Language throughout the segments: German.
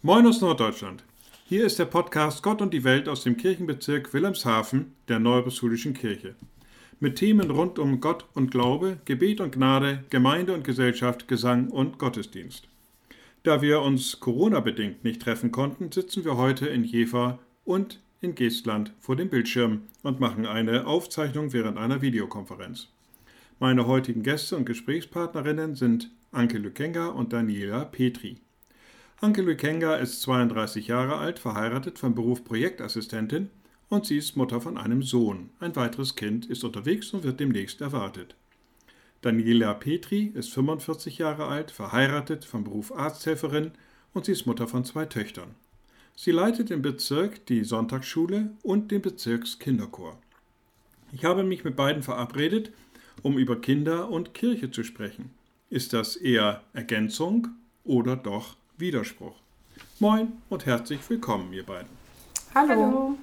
Moin aus Norddeutschland. Hier ist der Podcast Gott und die Welt aus dem Kirchenbezirk Wilhelmshaven der Neuapostolischen Kirche. Mit Themen rund um Gott und Glaube, Gebet und Gnade, Gemeinde und Gesellschaft, Gesang und Gottesdienst. Da wir uns Corona-bedingt nicht treffen konnten, sitzen wir heute in Jever und in Geestland vor dem Bildschirm und machen eine Aufzeichnung während einer Videokonferenz. Meine heutigen Gäste und Gesprächspartnerinnen sind Anke Lükenga und Daniela Petri. Anke Lükenga ist 32 Jahre alt, verheiratet, von Beruf Projektassistentin und sie ist Mutter von einem Sohn. Ein weiteres Kind ist unterwegs und wird demnächst erwartet. Daniela Petri ist 45 Jahre alt, verheiratet, von Beruf Arzthelferin und sie ist Mutter von zwei Töchtern. Sie leitet im Bezirk die Sonntagsschule und den Bezirkskinderchor. Ich habe mich mit beiden verabredet, um über Kinder und Kirche zu sprechen. Ist das eher Ergänzung oder doch Widerspruch. Moin und herzlich willkommen, ihr beiden. Hallo.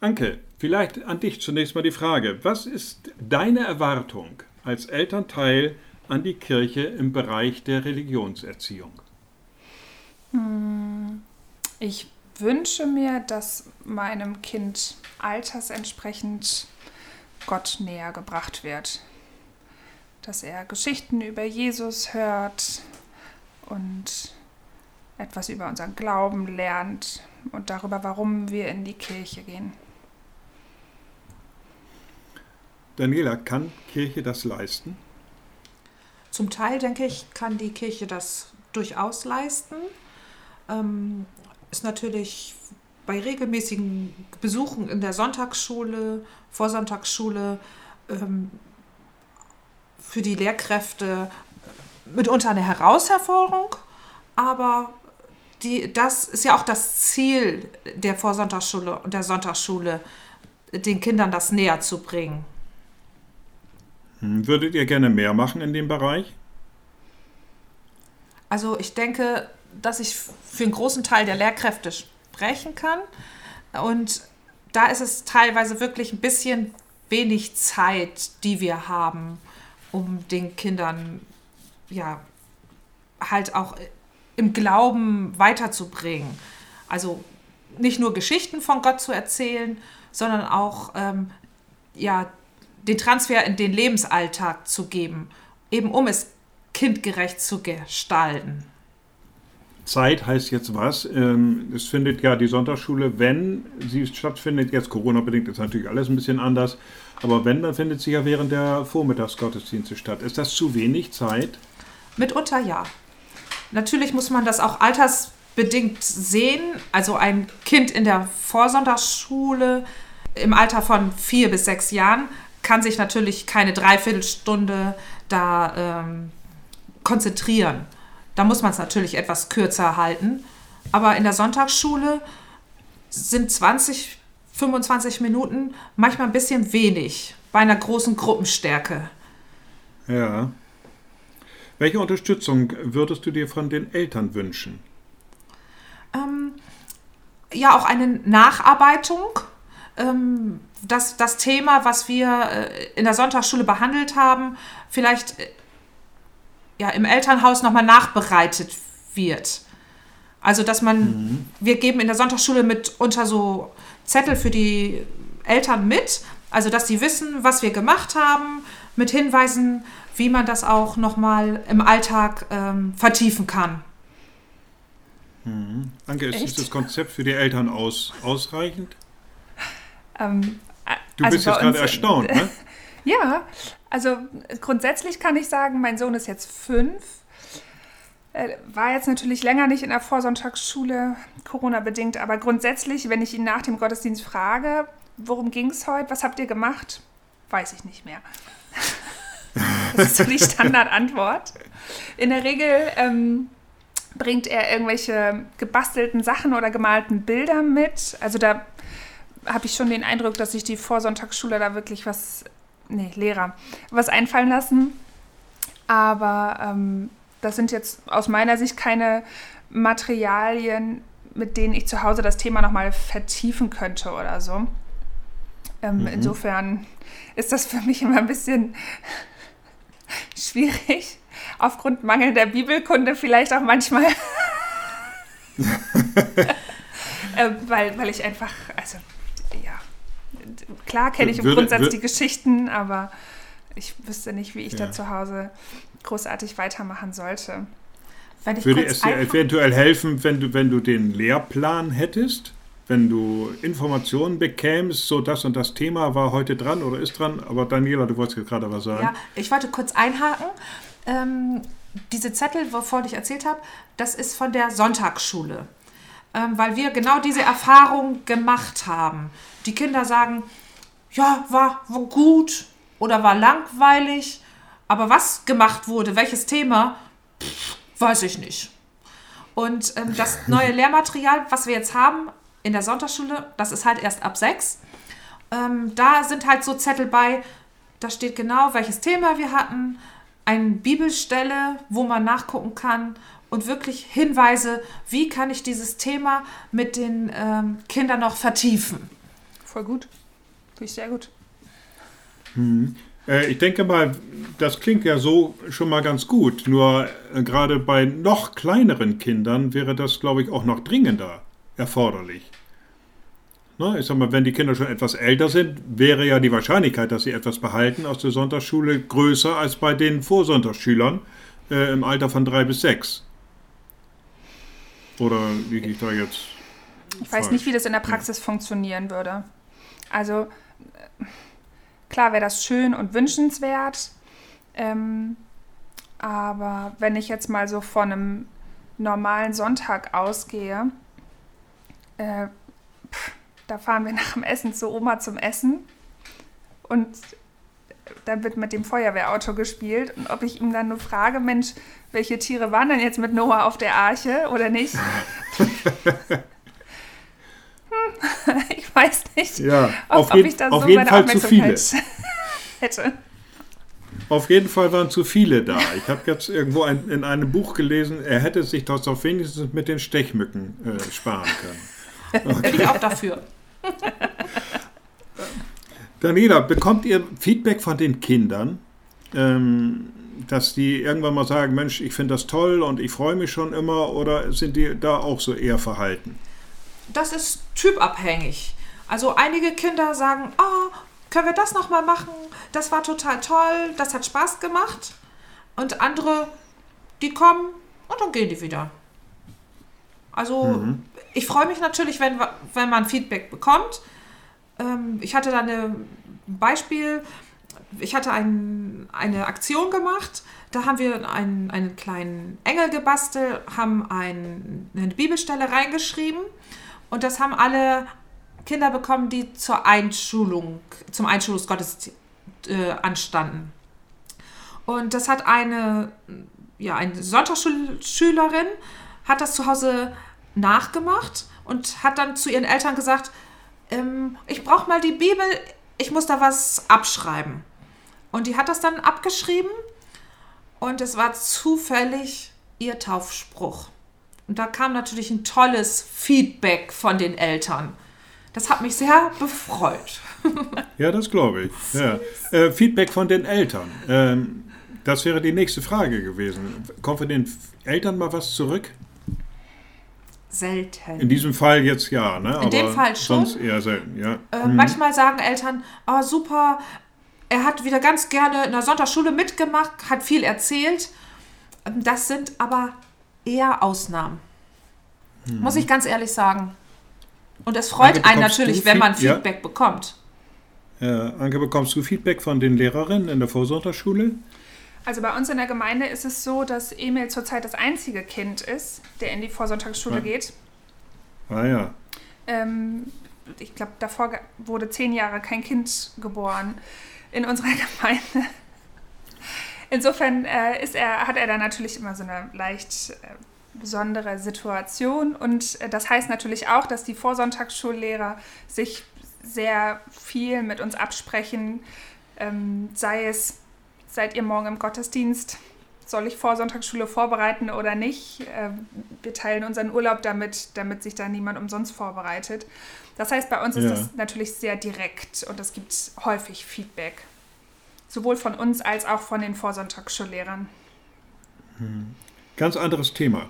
Anke, vielleicht an dich zunächst mal die Frage. Was ist deine Erwartung als Elternteil an die Kirche im Bereich der Religionserziehung? Hm, ich wünsche mir, dass meinem Kind altersentsprechend Gott näher gebracht wird. Dass er Geschichten über Jesus hört und etwas über unseren Glauben lernt und darüber, warum wir in die Kirche gehen. Daniela, kann Kirche das leisten? Zum Teil, denke ich, kann die Kirche das durchaus leisten. Ähm, ist natürlich bei regelmäßigen Besuchen in der Sonntagsschule, Vorsonntagsschule ähm, für die Lehrkräfte mitunter eine Herausforderung, aber die, das ist ja auch das Ziel der Vorsonntagsschule und der Sonntagsschule, den Kindern das näher zu bringen. Hm, würdet ihr gerne mehr machen in dem Bereich? Also ich denke, dass ich für einen großen Teil der Lehrkräfte sprechen kann. Und da ist es teilweise wirklich ein bisschen wenig Zeit, die wir haben, um den Kindern ja halt auch im Glauben weiterzubringen. Also nicht nur Geschichten von Gott zu erzählen, sondern auch ähm, ja den Transfer in den Lebensalltag zu geben, eben um es kindgerecht zu gestalten. Zeit heißt jetzt was? Ähm, es findet ja die Sonntagsschule, wenn sie stattfindet, jetzt Corona-bedingt ist natürlich alles ein bisschen anders, aber wenn, dann findet sie ja während der Vormittagsgottesdienste statt. Ist das zu wenig Zeit? Mitunter ja. Natürlich muss man das auch altersbedingt sehen. Also ein Kind in der Vorsonntagsschule im Alter von vier bis sechs Jahren kann sich natürlich keine Dreiviertelstunde da ähm, konzentrieren. Da muss man es natürlich etwas kürzer halten. Aber in der Sonntagsschule sind 20, 25 Minuten manchmal ein bisschen wenig bei einer großen Gruppenstärke. Ja. Welche Unterstützung würdest du dir von den Eltern wünschen? Ähm, ja, auch eine Nacharbeitung ähm, das, das Thema, was wir äh, in der Sonntagsschule behandelt haben, vielleicht äh, ja, im Elternhaus nochmal nachbereitet wird. Also, dass man, mhm. wir geben in der Sonntagsschule mitunter so Zettel für die Eltern mit, also dass sie wissen, was wir gemacht haben, mit Hinweisen, wie man das auch nochmal im Alltag ähm, vertiefen kann. Mhm. Danke, ist Echt? das Konzept für die Eltern aus, ausreichend? Ähm, du also bist jetzt gerade erstaunt, ne? ja, also grundsätzlich kann ich sagen, mein Sohn ist jetzt fünf. War jetzt natürlich länger nicht in der Vorsonntagsschule, Corona-bedingt, aber grundsätzlich, wenn ich ihn nach dem Gottesdienst frage, worum ging es heute, was habt ihr gemacht, weiß ich nicht mehr. Das ist so die Standardantwort. In der Regel ähm, bringt er irgendwelche gebastelten Sachen oder gemalten Bilder mit. Also da habe ich schon den Eindruck, dass sich die Vorsonntagsschule da wirklich was, nee, Lehrer, was einfallen lassen. Aber ähm, das sind jetzt aus meiner Sicht keine Materialien, mit denen ich zu Hause das Thema nochmal vertiefen könnte oder so. Ähm, mhm. Insofern ist das für mich immer ein bisschen schwierig, aufgrund mangelnder Bibelkunde vielleicht auch manchmal. äh, weil, weil ich einfach, also klar kenne ich im würde, Grundsatz würde, die Geschichten, aber ich wüsste nicht, wie ich ja. da zu Hause großartig weitermachen sollte. Würde es dir eventuell helfen, wenn du, wenn du den Lehrplan hättest? Wenn du Informationen bekämst, so das und das Thema war heute dran oder ist dran, aber Daniela, du wolltest gerade was sagen. Ja, ich wollte kurz einhaken. Ähm, diese Zettel, wovon ich erzählt habe, das ist von der Sonntagsschule. Ähm, weil wir genau diese Erfahrung gemacht haben. Die Kinder sagen, ja, war, war gut oder war langweilig, aber was gemacht wurde, welches Thema, pff, weiß ich nicht. Und ähm, das neue Lehrmaterial, was wir jetzt haben in der Sonntagsschule, das ist halt erst ab sechs. Ähm, da sind halt so Zettel bei, da steht genau, welches Thema wir hatten, eine Bibelstelle, wo man nachgucken kann und wirklich Hinweise, wie kann ich dieses Thema mit den ähm, Kindern noch vertiefen. Voll gut. Finde ich sehr gut. Mhm. Äh, ich denke mal, das klingt ja so schon mal ganz gut. Nur äh, gerade bei noch kleineren Kindern wäre das, glaube ich, auch noch dringender erforderlich. Ne? Ich sag mal, wenn die Kinder schon etwas älter sind, wäre ja die Wahrscheinlichkeit, dass sie etwas behalten aus der Sonntagsschule größer als bei den Vorsonntagsschülern äh, im Alter von drei bis sechs. Oder liege ich da jetzt? Ich weiß nicht, wie das in der Praxis ja. funktionieren würde. Also klar wäre das schön und wünschenswert, ähm, aber wenn ich jetzt mal so von einem normalen Sonntag ausgehe, äh, pff, da fahren wir nach dem Essen zu Oma zum Essen und dann wird mit dem Feuerwehrauto gespielt und ob ich ihm dann nur frage, Mensch, welche Tiere waren denn jetzt mit Noah auf der Arche oder nicht? ich weiß nicht, ja, ob, ob ich da so meine Fall Aufmerksamkeit hätte. Auf jeden Fall waren zu viele da. Ich habe jetzt irgendwo ein, in einem Buch gelesen, er hätte sich das auf wenigstens mit den Stechmücken äh, sparen können. Okay. Bin ich auch dafür. Daniela, bekommt ihr Feedback von den Kindern, ähm, dass die irgendwann mal sagen, Mensch, ich finde das toll und ich freue mich schon immer oder sind die da auch so eher verhalten? Das ist typabhängig. Also einige Kinder sagen, oh, können wir das nochmal machen? Das war total toll, das hat Spaß gemacht. Und andere, die kommen und dann gehen die wieder. Also mhm. ich freue mich natürlich, wenn, wenn man Feedback bekommt. Ähm, ich hatte da ein Beispiel, ich hatte ein, eine Aktion gemacht, da haben wir einen, einen kleinen Engel gebastelt, haben ein, eine Bibelstelle reingeschrieben und das haben alle Kinder bekommen, die zur Einschulung, zum Einschulungsgottesdienst äh, anstanden. Und das hat eine, ja, eine Sonntagsschülerin, hat das zu Hause nachgemacht und hat dann zu ihren Eltern gesagt, ähm, ich brauche mal die Bibel, ich muss da was abschreiben. Und die hat das dann abgeschrieben und es war zufällig ihr Taufspruch. Und da kam natürlich ein tolles Feedback von den Eltern. Das hat mich sehr befreut. ja, das glaube ich. Ja. Äh, Feedback von den Eltern. Ähm, das wäre die nächste Frage gewesen. Kommt von den Eltern mal was zurück? selten. In diesem Fall jetzt ja, ne? In dem Fall schon. Sonst eher selten, ja. Äh, mhm. Manchmal sagen Eltern, oh super, er hat wieder ganz gerne in der Sonntagsschule mitgemacht, hat viel erzählt. Ähm, das sind aber eher Ausnahmen. Mhm. Muss ich ganz ehrlich sagen. Und es freut Anke, einen natürlich, wenn man Feedback ja. bekommt. Ja, Anke, bekommst du Feedback von den Lehrerinnen in der Vorsonntagsschule? Also bei uns in der Gemeinde ist es so, dass Emil zurzeit das einzige Kind ist, der in die Vorsonntagsschule ja. geht. Ah ja. Ähm, ich glaube, davor wurde zehn Jahre kein Kind geboren in unserer Gemeinde. Insofern äh, ist er, hat er da natürlich immer so eine leicht äh, besondere Situation. Und äh, das heißt natürlich auch, dass die Vorsonntagsschullehrer sich sehr viel mit uns absprechen, ähm, sei es seid ihr morgen im Gottesdienst? soll ich Vorsonntagsschule vorbereiten oder nicht. Äh, wir teilen unseren Urlaub damit, damit sich da niemand umsonst vorbereitet. Das heißt, bei uns ist ja. das natürlich sehr direkt und es gibt häufig Feedback. Sowohl von uns als auch von den Vorsonntagsschullehrern. Hm. Ganz anderes Thema.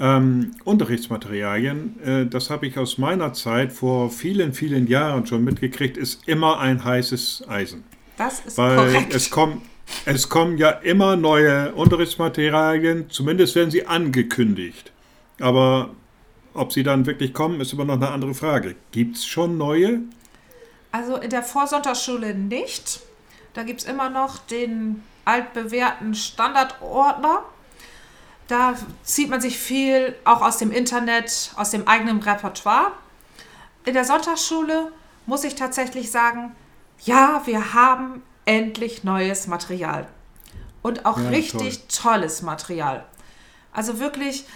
Ähm, Unterrichtsmaterialien, äh, das habe ich aus meiner Zeit vor vielen, vielen Jahren schon mitgekriegt, ist immer ein heißes Eisen. Das ist Weil korrekt. Es, kommt, es kommen ja immer neue Unterrichtsmaterialien, zumindest werden sie angekündigt. Aber ob sie dann wirklich kommen, ist immer noch eine andere Frage. Gibt es schon neue? Also in der Vorsonntagsschule nicht. Da gibt es immer noch den altbewährten Standardordner da zieht man sich viel auch aus dem Internet, aus dem eigenen Repertoire. In der Sonntagsschule muss ich tatsächlich sagen, ja, wir haben endlich neues Material. Und auch ja, richtig toll. tolles Material. Also wirklich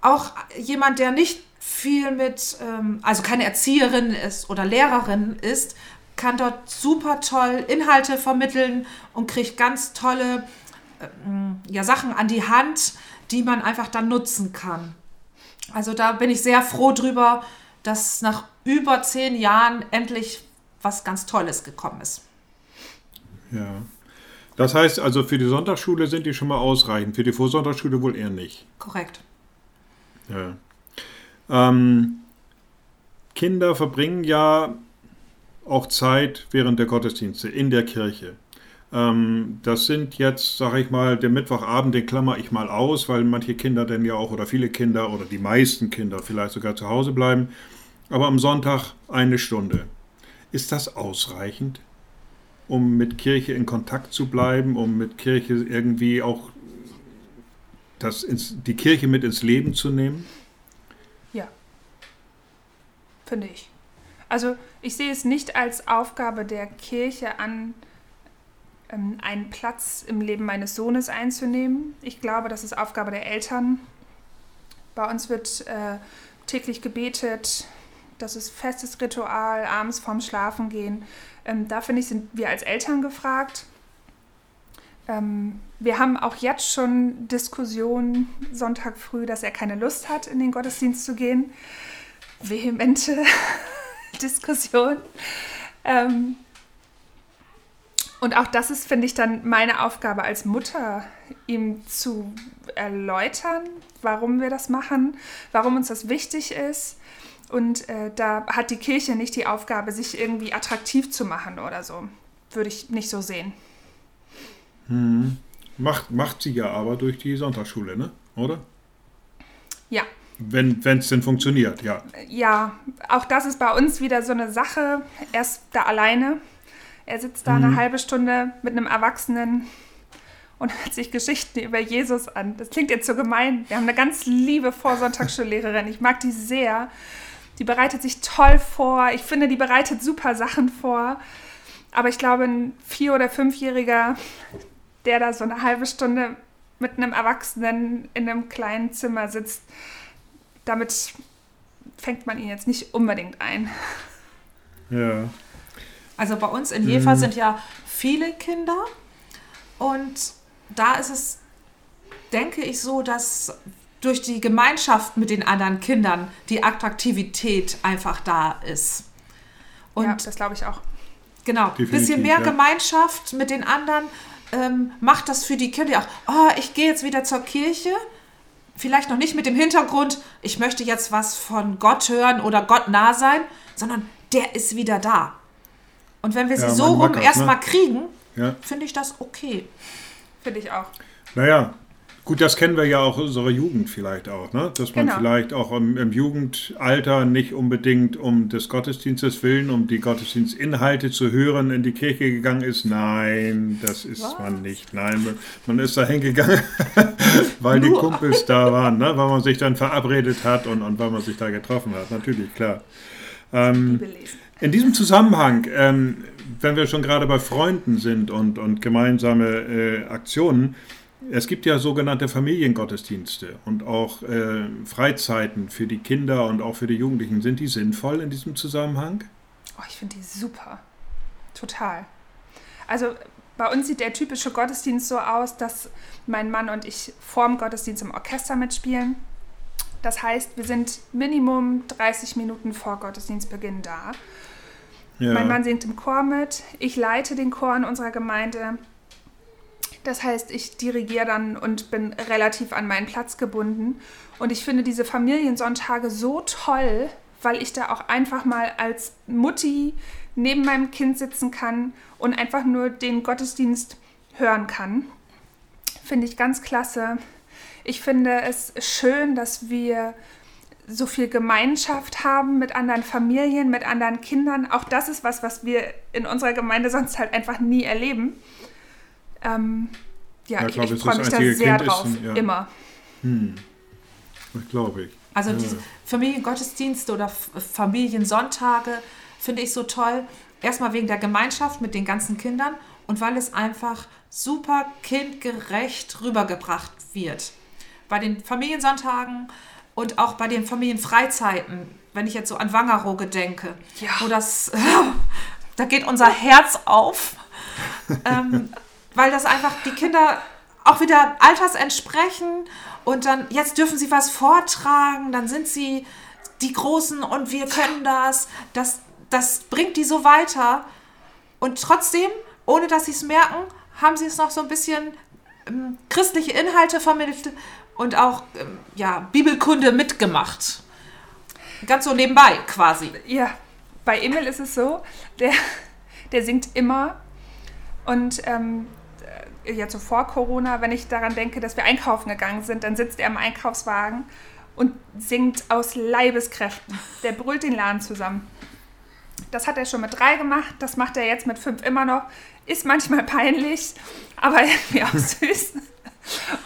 auch jemand, der nicht viel mit, ähm, also keine Erzieherin ist oder Lehrerin ist, kann dort super toll Inhalte vermitteln und kriegt ganz tolle ja, Sachen an die Hand, die man einfach dann nutzen kann. Also da bin ich sehr froh drüber, dass nach über zehn Jahren endlich was ganz Tolles gekommen ist. Ja. Das heißt also, für die Sonntagsschule sind die schon mal ausreichend, für die Vorsonntagsschule wohl eher nicht. Korrekt. Ja. Ähm, Kinder verbringen ja auch Zeit während der Gottesdienste in der Kirche. Ähm, das sind jetzt, sage ich mal, der Mittwochabend, den klammer ich mal aus, weil manche Kinder denn ja auch oder viele Kinder oder die meisten Kinder vielleicht sogar zu Hause bleiben. Aber am Sonntag eine Stunde. Ist das ausreichend, um mit Kirche in Kontakt zu bleiben, um mit Kirche irgendwie auch das ins, die Kirche mit ins Leben zu nehmen? Ja, finde ich. Also ich sehe es nicht als Aufgabe der Kirche an, einen Platz im Leben meines Sohnes einzunehmen. Ich glaube, das ist Aufgabe der Eltern. Bei uns wird äh, täglich gebetet. Das ist festes Ritual, abends vorm Schlafengehen. Ähm, da finde ich, sind wir als Eltern gefragt. Ähm, wir haben auch jetzt schon Diskussionen Sonntag früh, dass er keine Lust hat, in den Gottesdienst zu gehen. Vehemente Diskussion. Ähm, und auch das ist, finde ich, dann meine Aufgabe als Mutter, ihm zu erläutern, warum wir das machen, warum uns das wichtig ist. Und äh, da hat die Kirche nicht die Aufgabe, sich irgendwie attraktiv zu machen oder so. Würde ich nicht so sehen. Hm. Macht, macht sie ja aber durch die Sonntagsschule, ne? Oder? Ja. Wenn es denn funktioniert, ja. Ja, auch das ist bei uns wieder so eine Sache. Er ist da alleine er sitzt da mhm. eine halbe Stunde mit einem Erwachsenen und hört sich Geschichten über Jesus an. Das klingt jetzt so gemein. Wir haben eine ganz liebe Vorsonntagsschullehrerin. Ich mag die sehr. Die bereitet sich toll vor. Ich finde, die bereitet super Sachen vor. Aber ich glaube, ein Vier- oder Fünfjähriger, der da so eine halbe Stunde mit einem Erwachsenen in einem kleinen Zimmer sitzt, damit fängt man ihn jetzt nicht unbedingt ein. Ja. Also bei uns in Jever mhm. sind ja viele Kinder und da ist es, denke ich, so, dass durch die Gemeinschaft mit den anderen Kindern die Attraktivität einfach da ist. Und ja, das glaube ich auch. Genau, ein bisschen mehr ja. Gemeinschaft mit den anderen ähm, macht das für die Kinder auch. Oh, ich gehe jetzt wieder zur Kirche. Vielleicht noch nicht mit dem Hintergrund, ich möchte jetzt was von Gott hören oder Gott nah sein, sondern der ist wieder da. Und wenn wir sie ja, so rum erstmal ne? kriegen, ja. finde ich das okay. Finde ich auch. Naja, gut, das kennen wir ja auch aus unserer Jugend vielleicht auch, ne? dass man genau. vielleicht auch im, im, Jugendalter nicht unbedingt um des Gottesdienstes willen, um die Gottesdienstinhalte zu hören, in die Kirche gegangen ist. Nein, das ist Was? man nicht. Nein, man ist da hingegangen, weil Nur. die Kumpels da waren, ne? weil man sich dann verabredet hat und, und weil man sich da getroffen hat. Natürlich, klar. Ähm, in diesem Zusammenhang, ähm, wenn wir schon gerade bei Freunden sind und, und gemeinsame äh, Aktionen, es gibt ja sogenannte Familiengottesdienste und auch äh, Freizeiten für die Kinder und auch für die Jugendlichen. Sind die sinnvoll in diesem Zusammenhang? Oh, ich finde die super. Total. Also Bei uns sieht der typische Gottesdienst so aus, dass mein Mann und ich vorm Gottesdienst im Orchester mitspielen. Das heißt, wir sind Minimum 30 Minuten vor Gottesdienstbeginn da. Ja. Mein Mann singt im Chor mit. Ich leite den Chor in unserer Gemeinde. Das heißt, ich dirigiere dann und bin relativ an meinen Platz gebunden. Und ich finde diese Familiensonntage so toll, weil ich da auch einfach mal als Mutti neben meinem Kind sitzen kann und einfach nur den Gottesdienst hören kann. Finde ich ganz klasse. Ich finde es schön, dass wir so viel Gemeinschaft haben mit anderen Familien, mit anderen Kindern. Auch das ist was, was wir in unserer Gemeinde sonst halt einfach nie erleben. Ähm, ja, ja, ich, ich freue mich da sehr kind drauf, ist, ja. immer. Hm. Das glaube ich. Also ja. diese Familiengottesdienste oder Familiensonntage finde ich so toll. Erstmal wegen der Gemeinschaft mit den ganzen Kindern und weil es einfach super kindgerecht rübergebracht wird. Bei den Familiensonntagen und auch bei den Familienfreizeiten, wenn ich jetzt so an Wangerooge denke, ja. wo das, da geht unser Herz auf, ähm, weil das einfach die Kinder auch wieder alters entsprechen und dann, jetzt dürfen sie was vortragen, dann sind sie die Großen und wir können das, das, das bringt die so weiter. Und trotzdem, ohne dass sie es merken, haben sie es noch so ein bisschen ähm, christliche Inhalte vermittelt und auch ähm, ja, Bibelkunde mitgemacht. Ganz so nebenbei quasi. Ja, bei Emil ist es so, der, der singt immer und ähm, jetzt so vor Corona, wenn ich daran denke, dass wir einkaufen gegangen sind, dann sitzt er im Einkaufswagen und singt aus Leibeskräften. Der brüllt den Laden zusammen. Das hat er schon mit drei gemacht, das macht er jetzt mit fünf immer noch. Ist manchmal peinlich, aber irgendwie auch süß.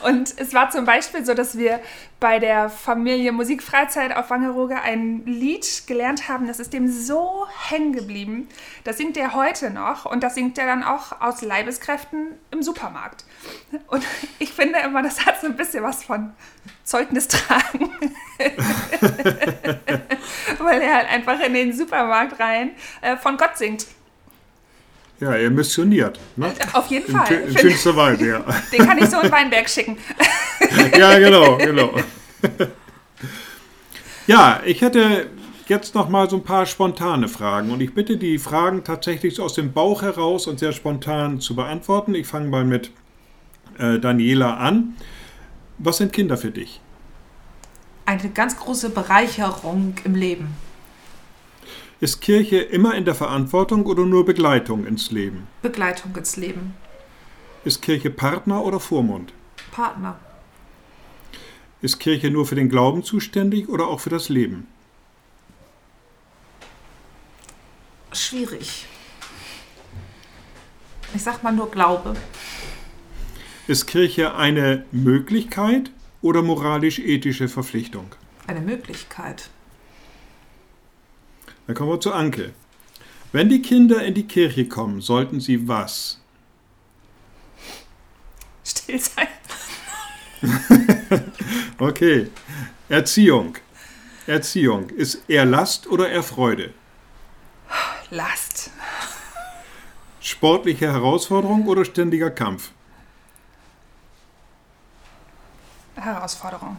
Und es war zum Beispiel so, dass wir bei der Familie Musikfreizeit auf Wangerooge ein Lied gelernt haben, das ist dem so hängen geblieben. Das singt er heute noch und das singt er dann auch aus Leibeskräften im Supermarkt. Und ich finde immer, das hat so ein bisschen was von Zeugnis tragen. Weil er halt einfach in den Supermarkt rein äh, von Gott singt. Ja, er missioniert. Ne? Auf jeden Fall. In, in schönster Weise, ja. Den kann ich so in Weinberg schicken. ja, genau, genau. Ja, ich hätte jetzt noch mal so ein paar spontane Fragen und ich bitte die Fragen tatsächlich aus dem Bauch heraus und sehr spontan zu beantworten. Ich fange mal mit äh, Daniela an. Was sind Kinder für dich? Eine ganz große Bereicherung im Leben. Ist Kirche immer in der Verantwortung oder nur Begleitung ins Leben? Begleitung ins Leben. Ist Kirche Partner oder Vormund? Partner. Ist Kirche nur für den Glauben zuständig oder auch für das Leben? Schwierig. Ich sag mal nur Glaube. Ist Kirche eine Möglichkeit oder moralisch-ethische Verpflichtung? Eine Möglichkeit. Dann kommen wir zu Anke. Wenn die Kinder in die Kirche kommen, sollten sie was? Still sein. okay. Erziehung. Erziehung. Ist eher Last oder eher Freude? Last. Sportliche Herausforderung oder ständiger Kampf? Herausforderung.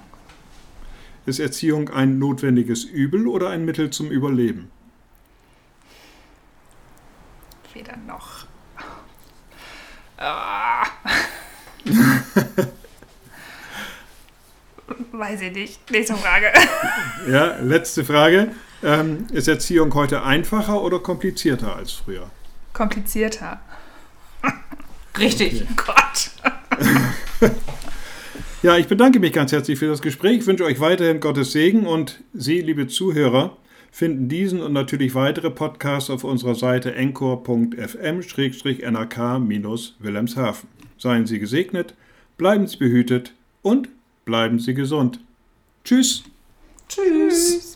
Ist Erziehung ein notwendiges Übel oder ein Mittel zum Überleben? Weder noch. Ah. Weiß ich nicht. Nächste Frage. ja, letzte Frage. Ähm, ist Erziehung heute einfacher oder komplizierter als früher? Komplizierter. Richtig. Gott. ja, ich bedanke mich ganz herzlich für das Gespräch. Ich wünsche euch weiterhin Gottes Segen und Sie, liebe Zuhörer, finden diesen und natürlich weitere Podcasts auf unserer Seite encore.fm-nrk-wilhelmshaven. Seien Sie gesegnet, bleiben Sie behütet und bleiben Sie gesund. Tschüss. Tschüss.